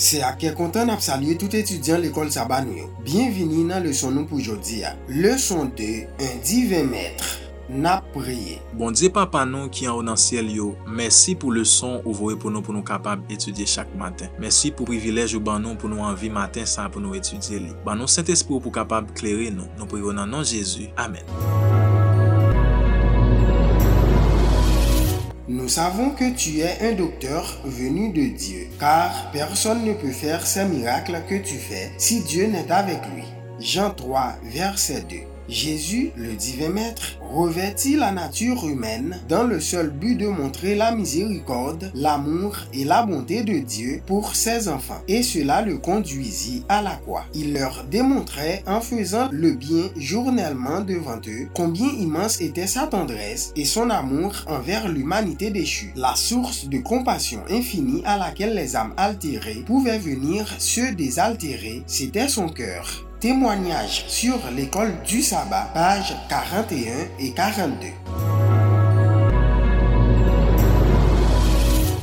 Se akè kontan ap salye tout etudyan l'ekol saban yo. Bienvini nan leson nou pou jodi ya. Leson 2, un divin mètre, nap priye. Bon diye papa nou ki an ou nan siel yo, mersi pou leson ou vore pou nou pou nou kapab etudye chak maten. Mersi pou privilej ou ban nou pou nou anvi maten sa pou nou etudye li. Ban nou sent espou pou kapab kleri nou. Nou priyo nan nan Jezu. Amen. Nous savons que tu es un docteur venu de Dieu, car personne ne peut faire ces miracles que tu fais si Dieu n'est avec lui. Jean 3, verset 2. Jésus, le divin maître, revêtit la nature humaine dans le seul but de montrer la miséricorde, l'amour et la bonté de Dieu pour ses enfants. Et cela le conduisit à la croix. Il leur démontrait en faisant le bien journellement devant eux combien immense était sa tendresse et son amour envers l'humanité déchue. La source de compassion infinie à laquelle les âmes altérées pouvaient venir se désaltérer, c'était son cœur. Témoignage sur l'école du sabbat, pages 41 et 42.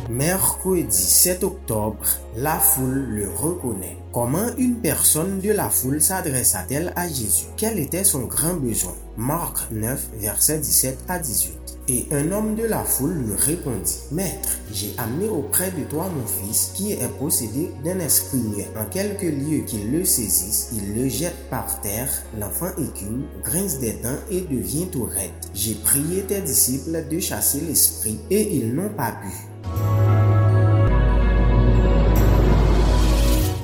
Mercredi 7 octobre, la foule le reconnaît. Comment une personne de la foule s'adressa-t-elle à Jésus? Quel était son grand besoin? Marc 9, versets 17 à 18. Et un homme de la foule lui répondit, Maître, j'ai amené auprès de toi mon fils qui est possédé d'un esprit. En quelque lieu qu'il le saisisse, il le jette par terre, l'enfant écume, grince des dents et devient tout raide. J'ai prié tes disciples de chasser l'esprit et ils n'ont pas pu.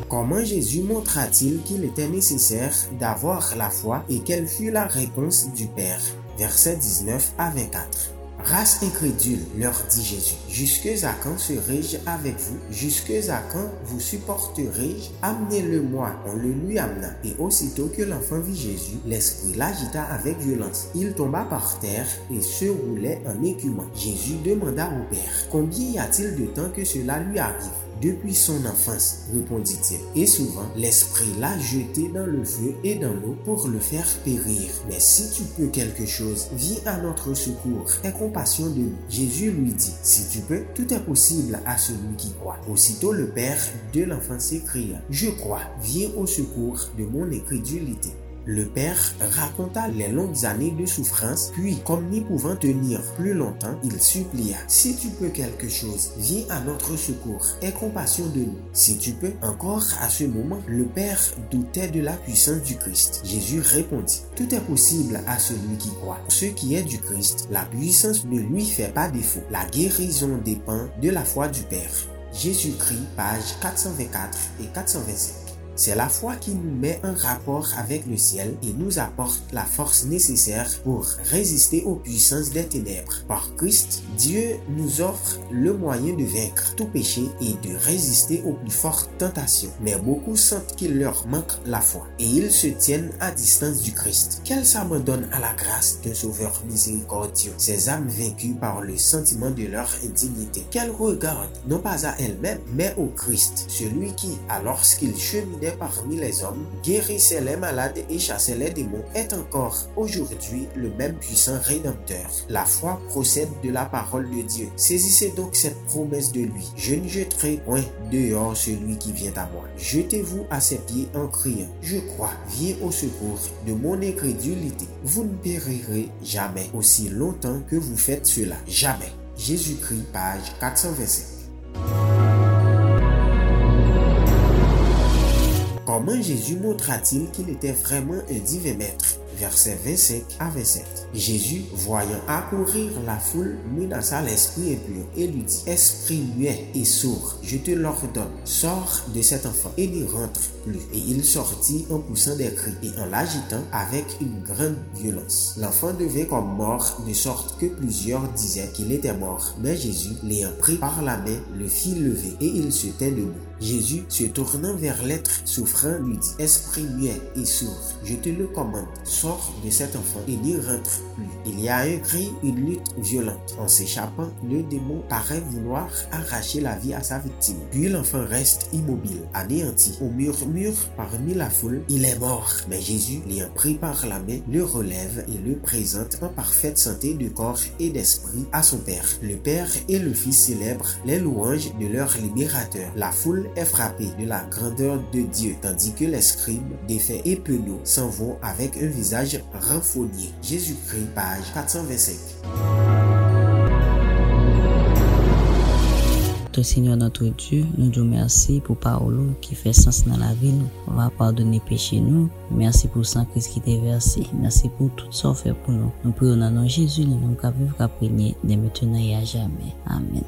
Comment Jésus montra-t-il qu'il était nécessaire d'avoir la foi et quelle fut la réponse du Père? Versets 19 à 24. Race incrédule, leur dit Jésus, jusque à quand serai-je avec vous? Jusque à quand vous supporterai-je Amenez-le-moi. On le lui amena. Et aussitôt que l'enfant vit Jésus, l'esprit l'agita avec violence. Il tomba par terre et se roulait en écumant. Jésus demanda au Père, combien y a-t-il de temps que cela lui arrive depuis son enfance, répondit-il. Et souvent, l'Esprit l'a jeté dans le feu et dans l'eau pour le faire périr. Mais si tu peux quelque chose, viens à notre secours. Aie compassion de nous. Jésus lui dit, si tu peux, tout est possible à celui qui croit. Aussitôt le père de l'enfant s'écria, je crois, viens au secours de mon incrédulité. Le père raconta les longues années de souffrance, puis, comme n'y pouvant tenir plus longtemps, il supplia, Si tu peux quelque chose, viens à notre secours, aie compassion de nous. Si tu peux, encore à ce moment, le père doutait de la puissance du Christ. Jésus répondit, Tout est possible à celui qui croit. Ce qui est du Christ, la puissance ne lui fait pas défaut. La guérison dépend de la foi du Père. Jésus-Christ, page 424 et 425. C'est la foi qui nous met en rapport avec le ciel et nous apporte la force nécessaire pour résister aux puissances des ténèbres. Par Christ, Dieu nous offre le moyen de vaincre tout péché et de résister aux plus fortes tentations. Mais beaucoup sentent qu'il leur manque la foi et ils se tiennent à distance du Christ. Qu'elles s'abandonnent à la grâce d'un sauveur miséricordieux, ces âmes vaincues par le sentiment de leur indignité. Qu'elles regardent non pas à elles-mêmes, mais au Christ, celui qui, alors qu'il cheminait parmi les hommes, guérissait les malades et chassait les démons, est encore aujourd'hui le même puissant rédempteur. La foi procède de la parole de Dieu. Saisissez donc cette promesse de lui. Je ne jetterai point dehors celui qui vient à moi. Jetez-vous à ses pieds en criant, je crois, viens au secours de mon incrédulité. Vous ne périrez jamais aussi longtemps que vous faites cela. Jamais. Jésus-Christ, page 425. Comment Jésus montra-t-il qu'il était vraiment un divin maître? Verset 25 à 27. Jésus, voyant accourir la foule, menaça l'esprit impur et lui dit, Esprit muet et sourd, je te l'ordonne, sors de cet enfant et n'y rentre plus. Et il sortit en poussant des cris et en l'agitant avec une grande violence. L'enfant devait comme mort, de sorte que plusieurs disaient qu'il était mort. Mais Jésus, l'ayant pris par la main, le fit lever et il se tint debout. Jésus, se tournant vers l'être souffrant, lui dit, Esprit muet et sourd, je te le commande, sors de cet enfant et n'y rentre plus. Il y a un cri, une lutte violente. En s'échappant, le démon paraît vouloir arracher la vie à sa victime. Puis l'enfant reste immobile, anéanti. Au murmure parmi la foule, il est mort. Mais Jésus, l'ayant pris par la main, le relève et le présente en parfaite santé de corps et d'esprit à son Père. Le Père et le Fils célèbrent les louanges de leur libérateur. La foule est frappée de la grandeur de Dieu, tandis que les scribes, défaits et penaud s'en vont avec un visage renfogné. Jésus-Christ, page 425. Seigneur notre Dieu, nous disons merci pour parole qui fait sens dans la vie nous. Va pardonner péché nous. Merci pour sang Christ qui t'est versé. Merci pour tout ce fait pour nous. Nous prions dans nom Jésus, nous nous vivre qu'à de maintenant et à jamais. Amen.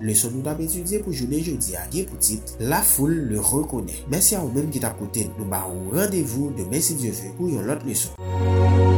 Le son nou dap etudye pou jounen jodi a gen pou tit, la foule le rekone. Mersi a ou menm ki tap koute, nou ba ou randevou demen si Diyo ve pou yon lot le son.